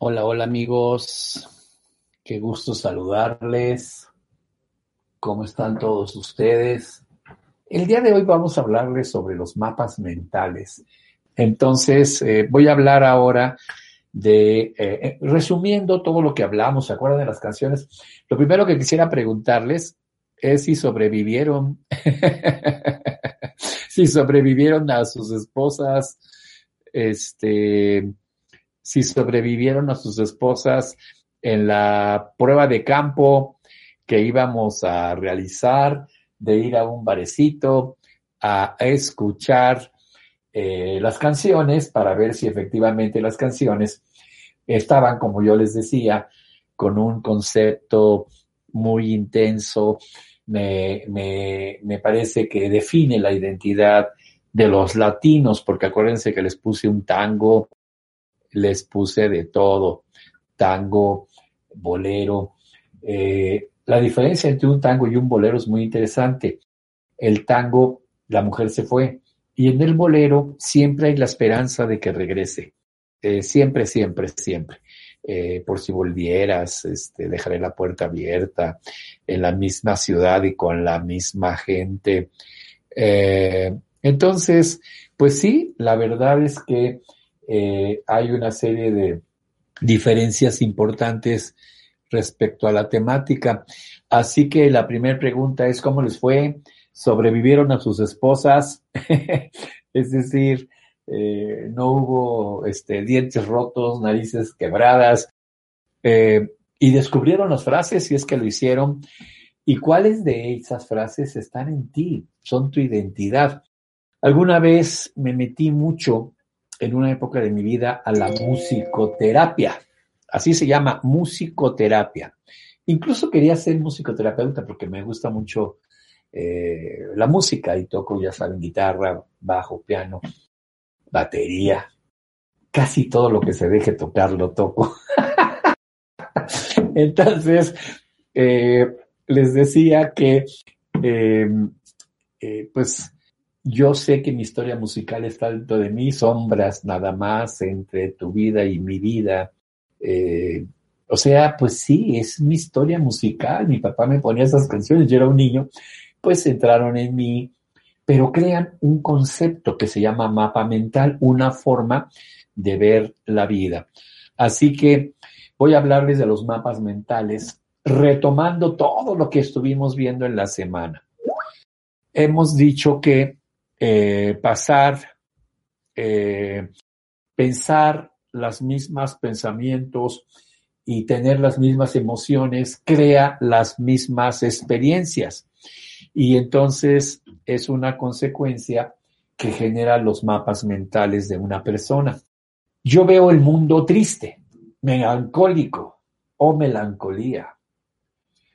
Hola, hola amigos, qué gusto saludarles. ¿Cómo están todos ustedes? El día de hoy vamos a hablarles sobre los mapas mentales. Entonces, eh, voy a hablar ahora de, eh, eh, resumiendo todo lo que hablamos, ¿se acuerdan de las canciones? Lo primero que quisiera preguntarles es si sobrevivieron, si sobrevivieron a sus esposas, este, si sobrevivieron a sus esposas en la prueba de campo que íbamos a realizar, de ir a un barecito a escuchar eh, las canciones para ver si efectivamente las canciones estaban, como yo les decía, con un concepto muy intenso. Me, me, me parece que define la identidad de los latinos, porque acuérdense que les puse un tango les puse de todo, tango, bolero. Eh, la diferencia entre un tango y un bolero es muy interesante. El tango, la mujer se fue, y en el bolero siempre hay la esperanza de que regrese. Eh, siempre, siempre, siempre. Eh, por si volvieras, este, dejaré la puerta abierta en la misma ciudad y con la misma gente. entonces, pues sí, la verdad es que eh, hay una serie de diferencias importantes respecto a la temática. Así que la primera pregunta es, ¿cómo les fue? ¿Sobrevivieron a sus esposas? es decir, eh, no hubo este, dientes rotos, narices quebradas, eh, y descubrieron las frases, si es que lo hicieron, y cuáles de esas frases están en ti, son tu identidad. Alguna vez me metí mucho en una época de mi vida a la musicoterapia. Así se llama, musicoterapia. Incluso quería ser musicoterapeuta porque me gusta mucho eh, la música y toco, ya saben, guitarra, bajo, piano, batería. Casi todo lo que se deje tocar lo toco. Entonces, eh, les decía que, eh, pues, yo sé que mi historia musical está dentro de mí, sombras nada más entre tu vida y mi vida. Eh, o sea, pues sí, es mi historia musical. Mi papá me ponía esas canciones, yo era un niño, pues entraron en mí, pero crean un concepto que se llama mapa mental, una forma de ver la vida. Así que voy a hablarles de los mapas mentales, retomando todo lo que estuvimos viendo en la semana. Hemos dicho que eh, pasar, eh, pensar las mismas pensamientos y tener las mismas emociones crea las mismas experiencias. Y entonces es una consecuencia que genera los mapas mentales de una persona. Yo veo el mundo triste, melancólico o melancolía.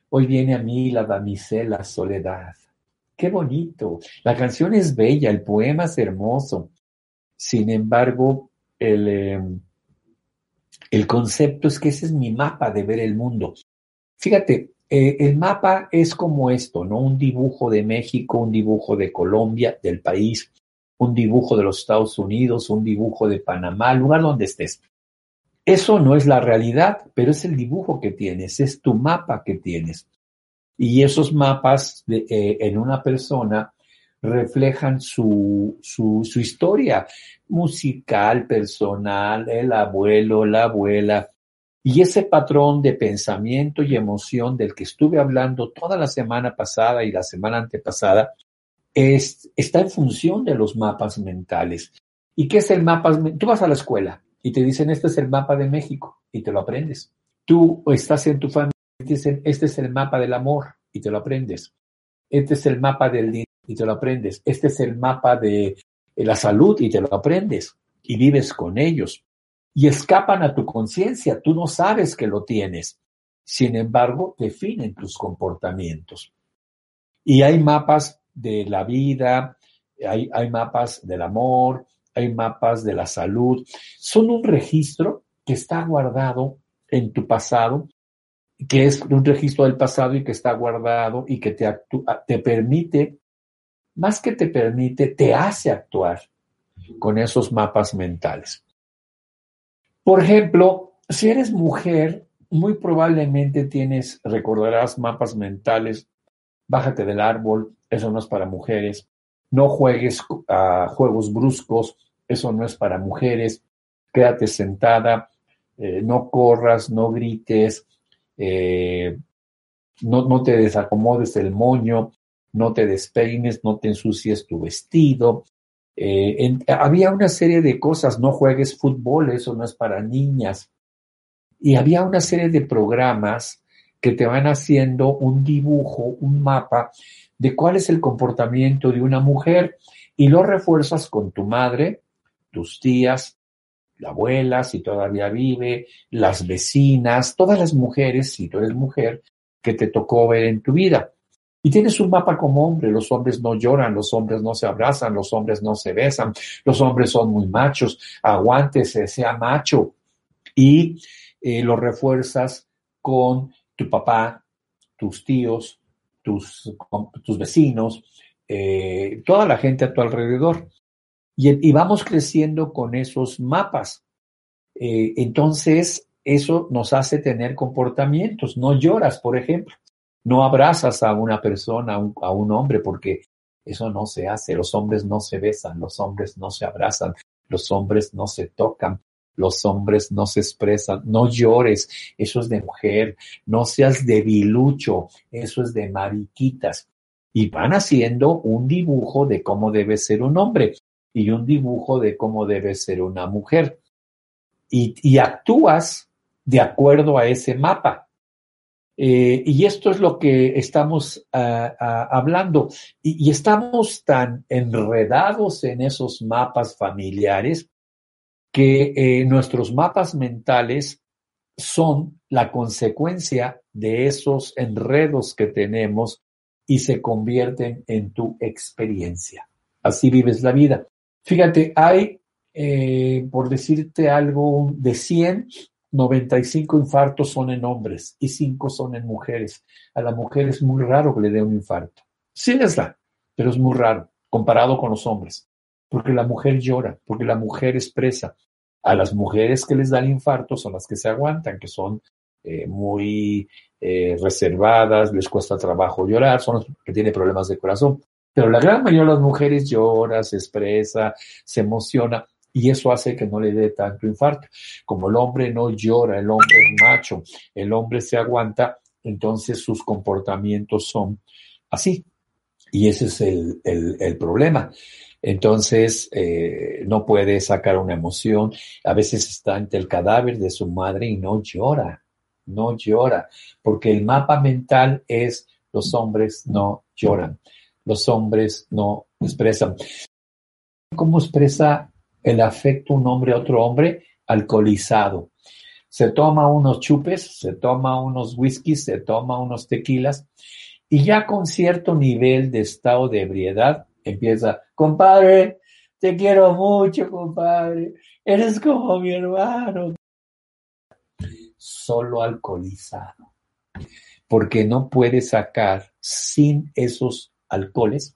Hoy viene a mí la damisela soledad. Qué bonito. La canción es bella, el poema es hermoso. Sin embargo, el, em, el concepto es que ese es mi mapa de ver el mundo. Fíjate, eh, el mapa es como esto, ¿no? Un dibujo de México, un dibujo de Colombia, del país, un dibujo de los Estados Unidos, un dibujo de Panamá, lugar donde estés. Eso no es la realidad, pero es el dibujo que tienes, es tu mapa que tienes. Y esos mapas eh, en una persona reflejan su, su, su, historia musical, personal, el abuelo, la abuela. Y ese patrón de pensamiento y emoción del que estuve hablando toda la semana pasada y la semana antepasada, es, está en función de los mapas mentales. ¿Y qué es el mapa? Tú vas a la escuela y te dicen, este es el mapa de México y te lo aprendes. Tú estás en tu familia dicen, este es el mapa del amor y te lo aprendes. Este es el mapa del dinero y te lo aprendes. Este es el mapa de la salud y te lo aprendes y vives con ellos. Y escapan a tu conciencia, tú no sabes que lo tienes. Sin embargo, definen tus comportamientos. Y hay mapas de la vida, hay, hay mapas del amor, hay mapas de la salud. Son un registro que está guardado en tu pasado que es un registro del pasado y que está guardado y que te, te permite, más que te permite, te hace actuar con esos mapas mentales. Por ejemplo, si eres mujer, muy probablemente tienes, recordarás mapas mentales, bájate del árbol, eso no es para mujeres, no juegues a juegos bruscos, eso no es para mujeres, quédate sentada, eh, no corras, no grites, eh, no, no te desacomodes el moño, no te despeines, no te ensucies tu vestido. Eh, había una serie de cosas, no juegues fútbol, eso no es para niñas. Y había una serie de programas que te van haciendo un dibujo, un mapa de cuál es el comportamiento de una mujer y lo refuerzas con tu madre, tus tías, la abuela, si todavía vive, las vecinas, todas las mujeres, si tú eres mujer, que te tocó ver en tu vida. Y tienes un mapa como hombre, los hombres no lloran, los hombres no se abrazan, los hombres no se besan, los hombres son muy machos, aguántese, sea macho. Y eh, lo refuerzas con tu papá, tus tíos, tus, tus vecinos, eh, toda la gente a tu alrededor. Y, vamos creciendo con esos mapas. Eh, entonces, eso nos hace tener comportamientos. No lloras, por ejemplo. No abrazas a una persona, a un, hombre, porque eso no se hace. Los hombres no se besan, los hombres no se abrazan, los hombres no se tocan, los hombres no se expresan. No llores, eso es de mujer. No seas debilucho, eso es de mariquitas. Y van haciendo un dibujo de cómo debe ser un hombre y un dibujo de cómo debe ser una mujer. Y, actúas de acuerdo a ese mapa. Eh, y esto es lo que estamos ah, ah, hablando. Y, estamos tan enredados en esos mapas familiares que eh, nuestros mapas mentales son la consecuencia de esos enredos que tenemos y se convierten en tu experiencia. Así vives la vida. Fíjate, hay, eh, por decirte algo, de 100, 95 infartos son en hombres y 5 son en mujeres. A la mujer es muy raro que le dé un infarto. Sí les da, pero es muy raro comparado con los hombres, porque la mujer llora, porque la mujer expresa. A las mujeres que les dan infarto son las que se aguantan, que son eh, muy eh, reservadas, les cuesta trabajo llorar, son las que tienen problemas de corazón. Pero la gran mayoría de las mujeres llora, se expresa, se emociona y eso hace que no le dé tanto infarto. Como el hombre no llora, el hombre es macho, el hombre se aguanta, entonces sus comportamientos son así. Y ese es el, el, problema. Entonces, eh, no puede sacar una emoción. A veces está ante el cadáver de su madre y no llora, no llora, porque el mapa mental es los hombres no lloran los hombres no expresan. ¿Cómo expresa el afecto un hombre a otro hombre? Alcoholizado. Se toma unos chupes, se toma unos whiskies, se toma unos tequilas y ya con cierto nivel de estado de ebriedad empieza, compadre, te quiero mucho, compadre, eres como mi hermano. Solo alcoholizado, porque no puede sacar sin esos alcoholes,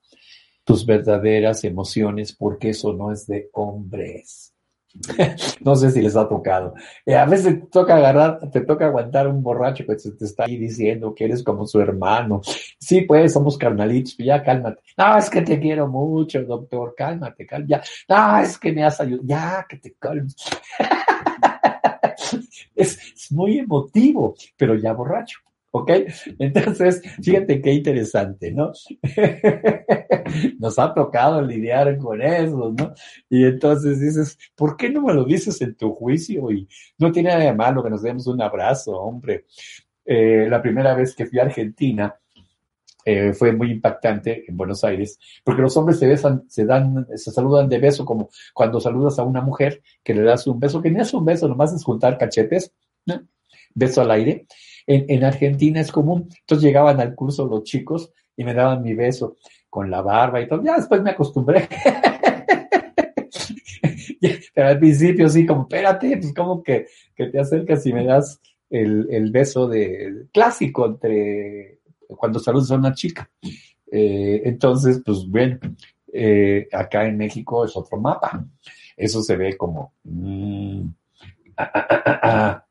tus verdaderas emociones, porque eso no es de hombres. no sé si les ha tocado. Eh, a veces te toca agarrar, te toca aguantar un borracho que te está ahí diciendo que eres como su hermano. Sí, pues somos carnalitos, ya cálmate. No, es que te quiero mucho, doctor, cálmate, cálmate. Ya. No, es que me has ayudado. Ya, que te calmes. es muy emotivo, pero ya borracho. ¿Ok? Entonces, fíjate qué interesante, ¿no? Nos ha tocado lidiar con eso, ¿no? Y entonces dices, ¿por qué no me lo dices en tu juicio? Y no tiene nada de malo que nos demos un abrazo, hombre. Eh, la primera vez que fui a Argentina, eh, fue muy impactante en Buenos Aires, porque los hombres se besan, se dan, se saludan de beso como cuando saludas a una mujer que le das un beso, que no es un beso, nomás es juntar cachetes, ¿no? beso al aire, en, Argentina es común. Entonces llegaban al curso los chicos y me daban mi beso con la barba y todo. Ya después me acostumbré. Pero al principio sí, como, espérate, pues como que, te acercas y me das el, beso de clásico entre cuando saludas a una chica. Eh, entonces, pues bueno, eh, acá en México es otro mapa. Eso se ve como... Mm, ah, ah, ah,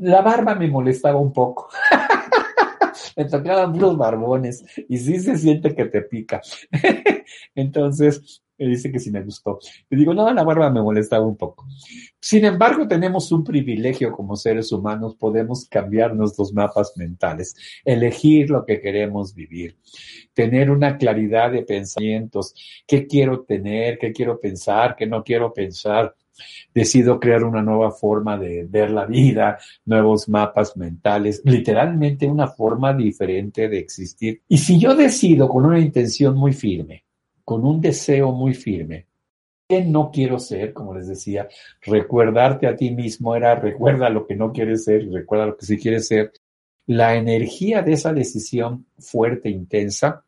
La barba me molestaba un poco. me tocaban unos barbones y sí se siente que te pica. Entonces, me dice que sí me gustó. Le digo, no, la barba me molestaba un poco. Sin embargo, tenemos un privilegio como seres humanos, podemos cambiar nuestros mapas mentales, elegir lo que queremos vivir, tener una claridad de pensamientos, qué quiero tener, qué quiero pensar, qué no quiero pensar. Decido crear una nueva forma de ver la vida, nuevos mapas mentales, literalmente una forma diferente de existir. Y si yo decido con una intención muy firme, con un deseo muy firme. ¿Qué no quiero ser? Como les decía, recuerdarte a ti mismo era recuerda lo que no quieres ser recuerda lo que sí quieres ser. La energía de esa decisión fuerte, intensa,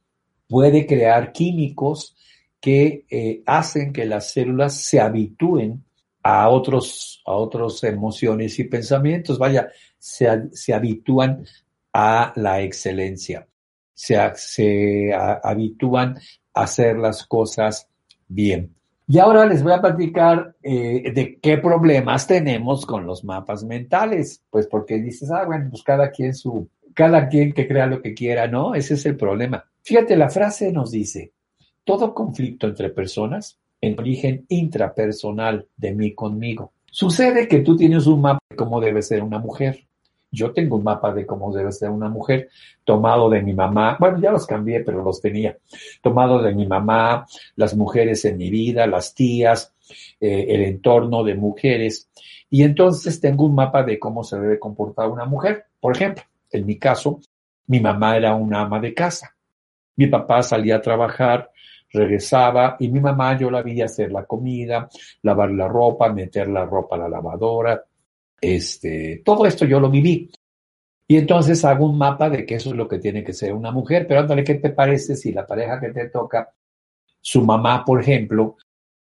puede crear químicos que eh, hacen que las células se habitúen a otros, a otras emociones y pensamientos. Vaya, se, se habitúan a la excelencia, se, se habitúan hacer las cosas bien. Y ahora les voy a platicar eh, de qué problemas tenemos con los mapas mentales. Pues porque dices, ah, bueno, pues cada quien su, cada quien que crea lo que quiera, ¿no? Ese es el problema. Fíjate, la frase nos dice, todo conflicto entre personas en origen intrapersonal de mí conmigo. Sucede que tú tienes un mapa de cómo debe ser una mujer. Yo tengo un mapa de cómo debe ser una mujer, tomado de mi mamá, bueno, ya los cambié, pero los tenía, tomado de mi mamá, las mujeres en mi vida, las tías, eh, el entorno de mujeres. Y entonces tengo un mapa de cómo se debe comportar una mujer. Por ejemplo, en mi caso, mi mamá era una ama de casa. Mi papá salía a trabajar, regresaba y mi mamá yo la vi hacer la comida, lavar la ropa, meter la ropa a la lavadora, este, todo esto yo lo viví. Y entonces hago un mapa de que eso es lo que tiene que ser una mujer. Pero ándale, ¿qué te parece si la pareja que te toca, su mamá, por ejemplo,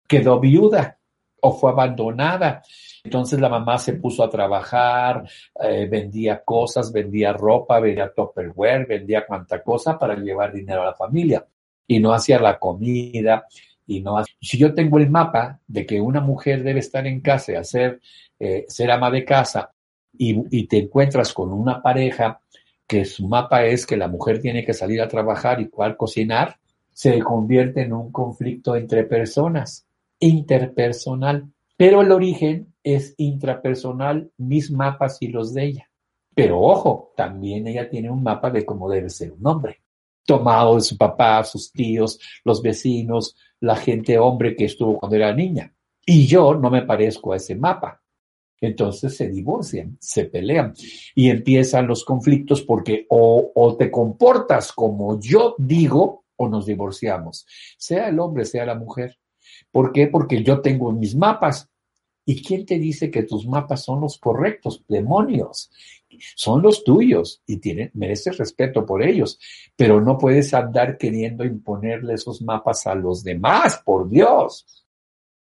quedó viuda o fue abandonada? Entonces la mamá se puso a trabajar, eh, vendía cosas, vendía ropa, vendía topperware, vendía cuanta cosa para llevar dinero a la familia. Y no hacía la comida, y no Si yo tengo el mapa de que una mujer debe estar en casa y hacer, eh, ser ama de casa y, te encuentras con una pareja que su mapa es que la mujer tiene que salir a trabajar y cual cocinar, se convierte en un conflicto entre personas, interpersonal. Pero el origen es intrapersonal, mis mapas y los de ella. Pero ojo, también ella tiene un mapa de cómo debe ser un hombre, tomado de su papá, sus tíos, los vecinos, la gente hombre que estuvo cuando era niña. Y yo no me parezco a ese mapa. Entonces se divorcian, se pelean y empiezan los conflictos porque o, o te comportas como yo digo o nos divorciamos, sea el hombre, sea la mujer. ¿Por qué? Porque yo tengo mis mapas. ¿Y quién te dice que tus mapas son los correctos? Demonios. Son los tuyos y mereces respeto por ellos, pero no puedes andar queriendo imponerle esos mapas a los demás, por Dios.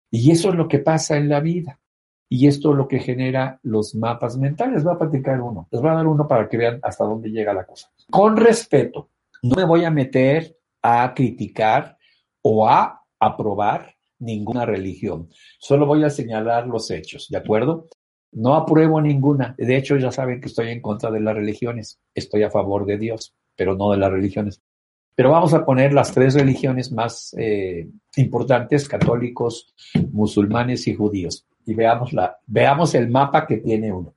Y eso es lo que pasa en la vida. Y esto es lo que genera los mapas mentales. Les voy a platicar uno. Les voy a dar uno para que vean hasta dónde llega la cosa. Con respeto, no me voy a meter a criticar o a aprobar ninguna religión. Solo voy a señalar los hechos, ¿de acuerdo? No apruebo ninguna. De hecho, ya saben que estoy en contra de las religiones. Estoy a favor de Dios, pero no de las religiones. Pero vamos a poner las tres religiones más eh, importantes, católicos, musulmanes y judíos. Y veamos, veamos el mapa que tiene uno.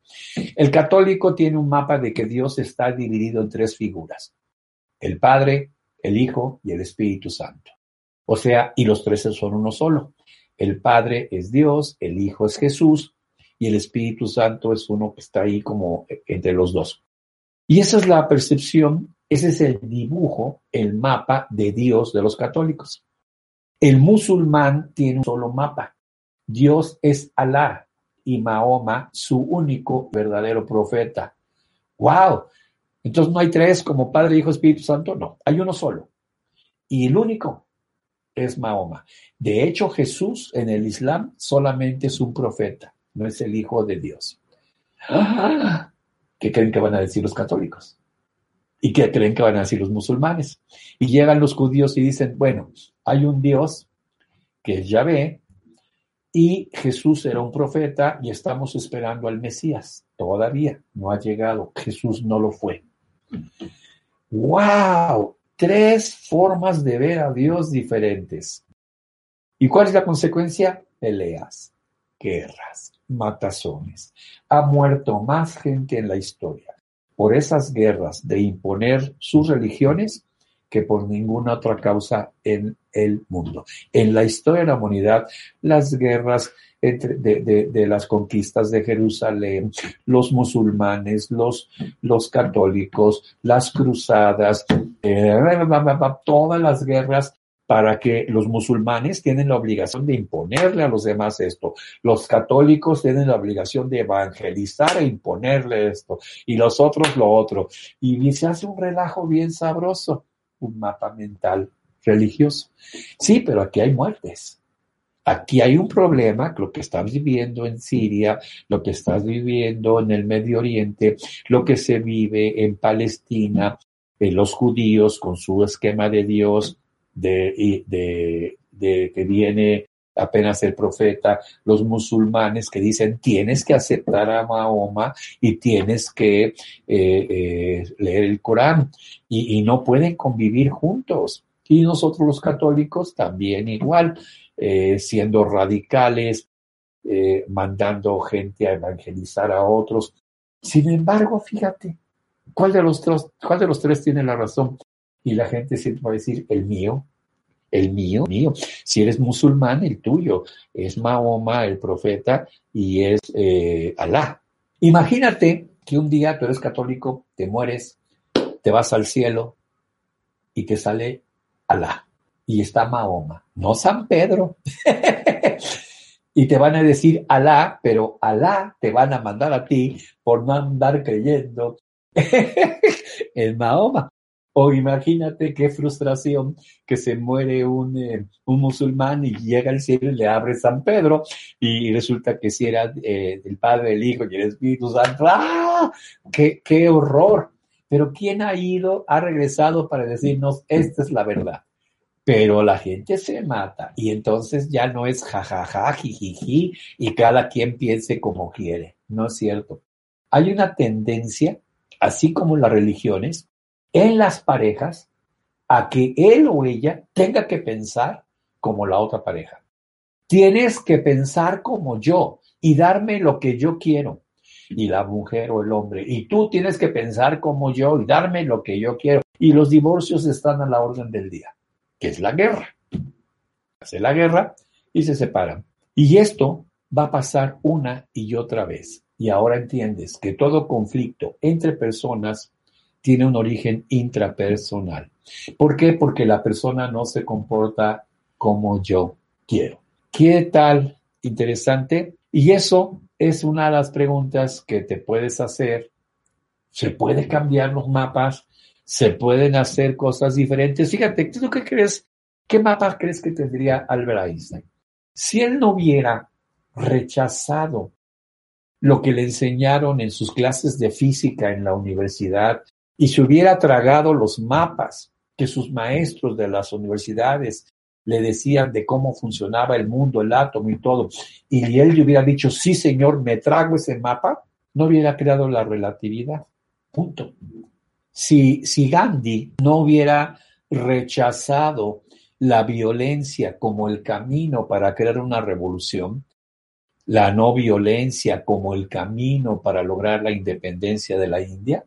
El católico tiene un mapa de que Dios está dividido en tres figuras. El Padre, el Hijo y el Espíritu Santo. O sea, y los tres son uno solo. El Padre es Dios, el Hijo es Jesús y el Espíritu Santo es uno que está ahí como entre los dos. Y esa es la percepción, ese es el dibujo, el mapa de Dios de los católicos. El musulmán tiene un solo mapa. Dios es Alá y Mahoma su único verdadero profeta. ¡Wow! Entonces no hay tres como Padre, Hijo, Espíritu Santo, no, hay uno solo. Y el único es Mahoma. De hecho, Jesús en el Islam solamente es un profeta no es el Hijo de Dios. ¿Qué creen que van a decir los católicos? ¿Y qué creen que van a decir los musulmanes? Y llegan los judíos y dicen, bueno, hay un Dios que es Yahvé y Jesús era un profeta y estamos esperando al Mesías. Todavía no ha llegado. Jesús no lo fue. ¡Wow! Tres formas de ver a Dios diferentes. ¿Y cuál es la consecuencia? Peleas, guerras, matazones. Ha muerto más gente en la historia por esas guerras de imponer sus religiones que por ninguna otra causa en el mundo. En la historia de la humanidad, las guerras entre, de, las conquistas de Jerusalén, los musulmanes, los, los católicos, las cruzadas, eh, todas las guerras para que los musulmanes tienen la obligación de imponerle a los demás esto, los católicos tienen la obligación de evangelizar e imponerle esto, y los otros lo otro. Y se hace un relajo bien sabroso un mapa mental religioso. Sí, pero aquí hay muertes. Aquí hay un problema, lo que estás viviendo en Siria, lo que estás viviendo en el Medio Oriente, lo que se vive en Palestina, en los judíos con su esquema de Dios, de, de, de que viene apenas el profeta, los musulmanes que dicen tienes que aceptar a Mahoma y tienes que eh, eh, leer el Corán y, no pueden convivir juntos. Y nosotros los católicos también igual, eh, siendo radicales, mandando gente a evangelizar a otros. Sin embargo, fíjate, ¿cuál de los tres, cuál de los tres tiene la razón? Y la gente siempre va a decir, el mío, el mío, mío. Si eres musulmán, el tuyo. Es Mahoma, el profeta, y es eh, Alá. Imagínate que un día tú eres católico, te mueres, te vas al cielo y te sale Alá. Y está Mahoma, no San Pedro. y te van a decir Alá, pero Alá te van a mandar a ti por no andar creyendo en Mahoma. O imagínate qué frustración que se muere un, eh, un musulmán y llega al cielo y le abre San Pedro y resulta que si era eh, el Padre, el Hijo y el Espíritu Santo. ¡Ah! ¡Qué, ¡Qué horror! Pero ¿quién ha ido, ha regresado para decirnos, esta es la verdad? Pero la gente se mata y entonces ya no es jajaja, jijiji y cada quien piense como quiere. No es cierto. Hay una tendencia, así como las religiones, en las parejas a que él o ella tenga que pensar como la otra pareja. Tienes que pensar como yo y darme lo que yo quiero. Y la mujer o el hombre. Y tú tienes que pensar como yo y darme lo que yo quiero. Y los divorcios están a la orden del día, que es la guerra. Hace la guerra y se separan. Y esto va a pasar una y otra vez. Y ahora entiendes que todo conflicto entre personas tiene un origen intrapersonal. ¿Por qué? Porque la persona no se comporta como yo quiero. ¿Qué tal? Interesante. Y eso es una de las preguntas que te puedes hacer. ¿Se puede cambiar los mapas? ¿Se pueden hacer cosas diferentes? Fíjate, ¿tú qué crees? ¿Qué mapa crees que tendría Albert Einstein? Si él no hubiera rechazado lo que le enseñaron en sus clases de física en la universidad y se hubiera tragado los mapas que sus maestros de las universidades le decían de cómo funcionaba el mundo, el átomo y todo, y él le hubiera dicho, sí señor, me trago ese mapa, no hubiera creado la relatividad. Punto. Si, si Gandhi no hubiera rechazado la violencia como el camino para crear una revolución, la no violencia como el camino para lograr la independencia de la India,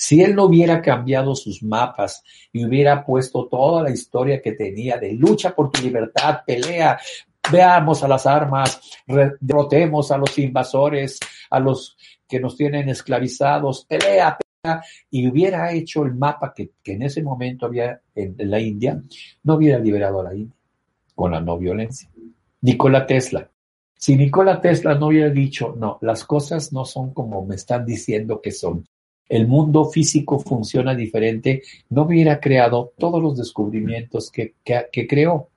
si él no hubiera cambiado sus mapas y hubiera puesto toda la historia que tenía de lucha por tu libertad, pelea, veamos a las armas, derrotemos a los invasores, a los que nos tienen esclavizados, pelea, pelea, y hubiera hecho el mapa que, en ese momento había en, la India, no hubiera liberado a la India con la no violencia. Nikola Tesla. Si Nikola Tesla no hubiera dicho, no, las cosas no son como me están diciendo que son, el mundo físico funciona diferente, no hubiera creado todos los descubrimientos que, creó.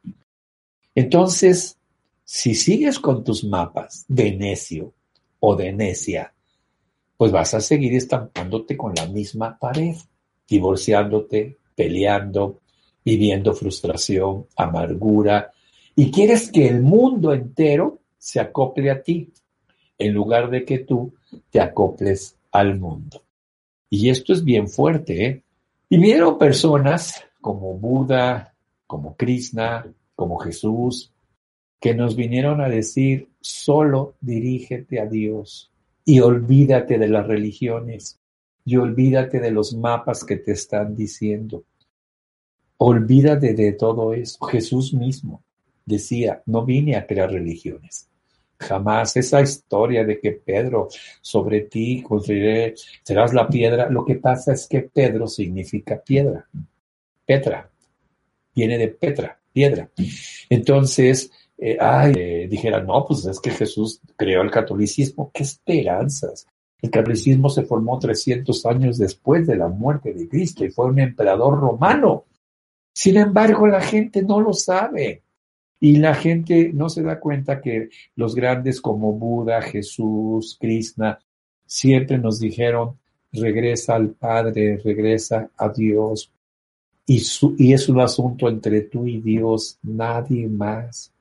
Entonces, si sigues con tus mapas de necio o de necia, pues vas a seguir estampándote con la misma pared, divorciándote, peleando, viviendo frustración, amargura, y quieres que el mundo entero se acople a ti, en lugar de que tú te acoples al mundo. Y esto es bien fuerte, ¿eh? Y vieron personas como Buda, como Krishna, como Jesús, que nos vinieron a decir, solo dirígete a Dios y olvídate de las religiones y olvídate de los mapas que te están diciendo. Olvídate de todo eso. Jesús mismo decía, no vine a crear religiones. Jamás esa historia de que Pedro, sobre ti construiré, serás la piedra. Lo que pasa es que Pedro significa piedra. Petra. Viene de Petra, piedra. Entonces, eh, ay, eh, dijera, no, pues es que Jesús creó el catolicismo, qué esperanzas. El catolicismo se formó 300 años después de la muerte de Cristo y fue un emperador romano. Sin embargo, la gente no lo sabe. Y la gente no se da cuenta que los grandes como Buda, Jesús, Krishna, siempre nos dijeron, regresa al Padre, regresa a Dios. Y, y es un asunto entre tú y Dios, nadie más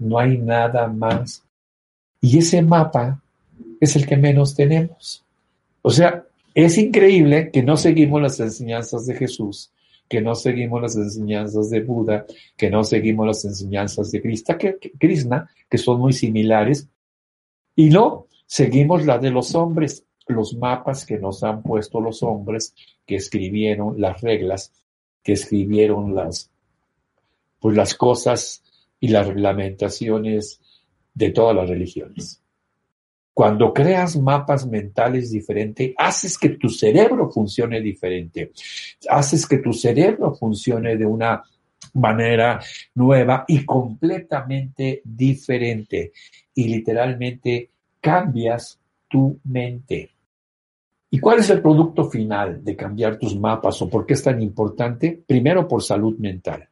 no hay nada más. Y ese mapa es el que menos tenemos. O sea, es increíble que no seguimos las enseñanzas de Jesús, que no seguimos las enseñanzas de Buda, que no seguimos las enseñanzas de Krishna, que, Krishna, que son muy similares, y no seguimos las de los hombres, los mapas que nos han puesto los hombres que escribieron las reglas, que escribieron las, pues las cosas y las reglamentaciones de todas las religiones. Cuando creas mapas mentales diferentes, haces que tu cerebro funcione diferente, haces que tu cerebro funcione de una manera nueva y completamente diferente. Y literalmente cambias tu mente. ¿Y cuál es el producto final de cambiar tus mapas o por qué es tan importante? Primero por salud mental.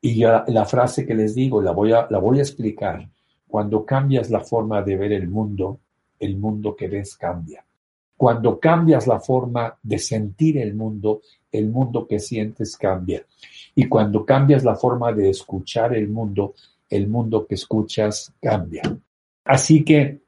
Y la frase que les digo, la voy, a, la voy a explicar. Cuando cambias la forma de ver el mundo, el mundo que ves cambia. Cuando cambias la forma de sentir el mundo, el mundo que sientes cambia. Y cuando cambias la forma de escuchar el mundo, el mundo que escuchas cambia. Así que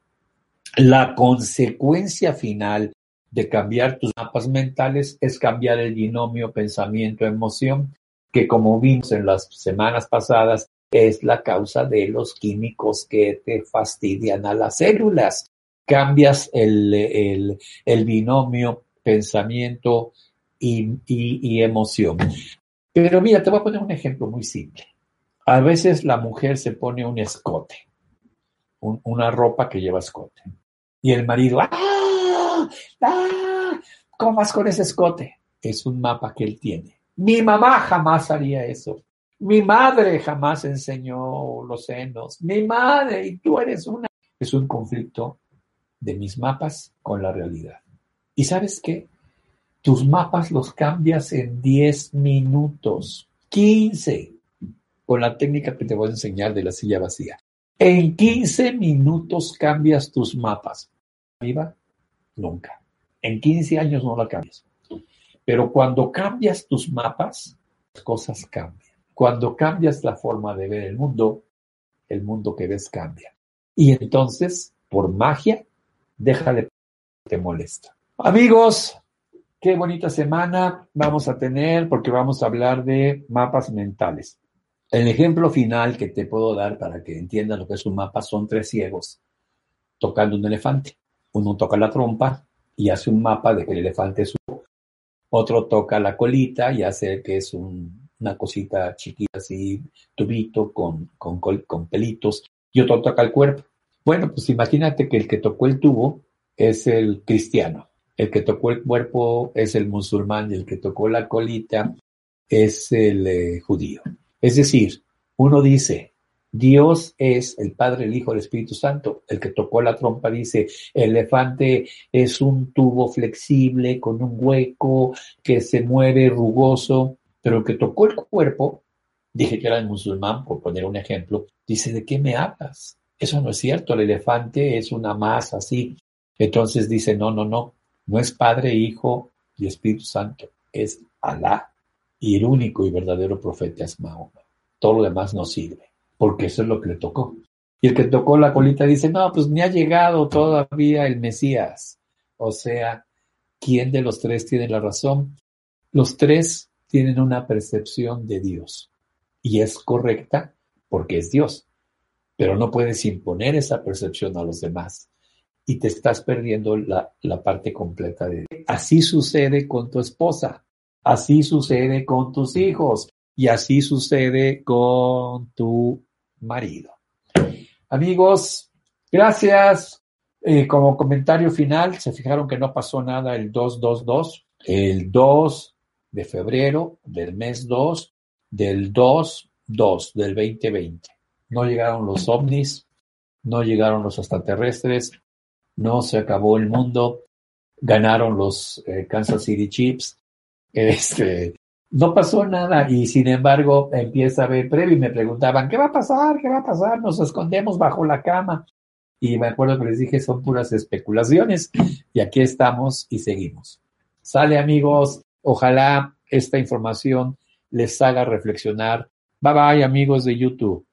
la consecuencia final de cambiar tus mapas mentales es cambiar el binomio pensamiento-emoción que como vimos en las semanas pasadas, es la causa de los químicos que te fastidian a las células. Cambias el, binomio pensamiento y, emoción. Pero mira, te voy a poner un ejemplo muy simple. A veces la mujer se pone un escote, una ropa que lleva escote. Y el marido, ¡ah! ¡ah! ¿Cómo vas con ese escote? Es un mapa que él tiene. Mi mamá jamás haría eso. Mi madre jamás enseñó los senos. Mi madre, y tú eres una. Es un conflicto de mis mapas con la realidad. ¿Y sabes qué? Tus mapas los cambias en 10 minutos, 15, con la técnica que te voy a enseñar de la silla vacía. En 15 minutos cambias tus mapas. ¿Viva? Nunca. En 15 años no la cambias. Pero cuando cambias tus mapas, las cosas cambian. Cuando cambias la forma de ver el mundo, el mundo que ves cambia. Y entonces, por magia, deja de te molesta. Amigos, qué bonita semana vamos a tener porque vamos a hablar de mapas mentales. El ejemplo final que te puedo dar para que entiendas lo que es un mapa son tres ciegos tocando un elefante. Uno toca la trompa y hace un mapa de que el elefante es un otro toca la colita y hace que es una cosita chiquita así, tubito con, con, con pelitos, y otro toca el cuerpo. Bueno, pues imagínate que el que tocó el tubo es el cristiano, el que tocó el cuerpo es el musulmán y el que tocó la colita es el eh, judío. Es decir, uno dice, Dios es el Padre, el Hijo, el Espíritu Santo. El que tocó la trompa dice, el elefante es un tubo flexible con un hueco que se mueve rugoso, pero que tocó el cuerpo, dije que era el musulmán, por poner un ejemplo, dice, ¿de qué me hablas? Eso no es cierto, el elefante es una masa así. Entonces dice, no, no, no, no es Padre, Hijo y Espíritu Santo, es Alá. Y el único y verdadero profeta es Mahoma. Todo lo demás no sirve porque eso es lo que le tocó. Y el que tocó la colita dice, no, pues ni ha llegado todavía el Mesías. O sea, ¿quién de los tres tiene la razón? Los tres tienen una percepción de Dios y es correcta porque es Dios, pero no puedes imponer esa percepción a los demás y te estás perdiendo la, parte completa de Dios. Así sucede con tu esposa, así sucede con tus hijos y así sucede con tu marido. Amigos, gracias. Eh, como comentario final, se fijaron que no pasó nada el 222. El 2 de febrero del mes 2 del 2-2 del 2020. No llegaron los ovnis, no llegaron los extraterrestres, no se acabó el mundo, ganaron los eh, Kansas City Chiefs. Este, no pasó nada y sin embargo empieza a ver previo y me preguntaban, ¿qué va a pasar? ¿Qué va a pasar? Nos escondemos bajo la cama. Y me acuerdo que les dije, son puras especulaciones y aquí estamos y seguimos. Sale amigos, ojalá esta información les haga reflexionar. Bye bye amigos de YouTube.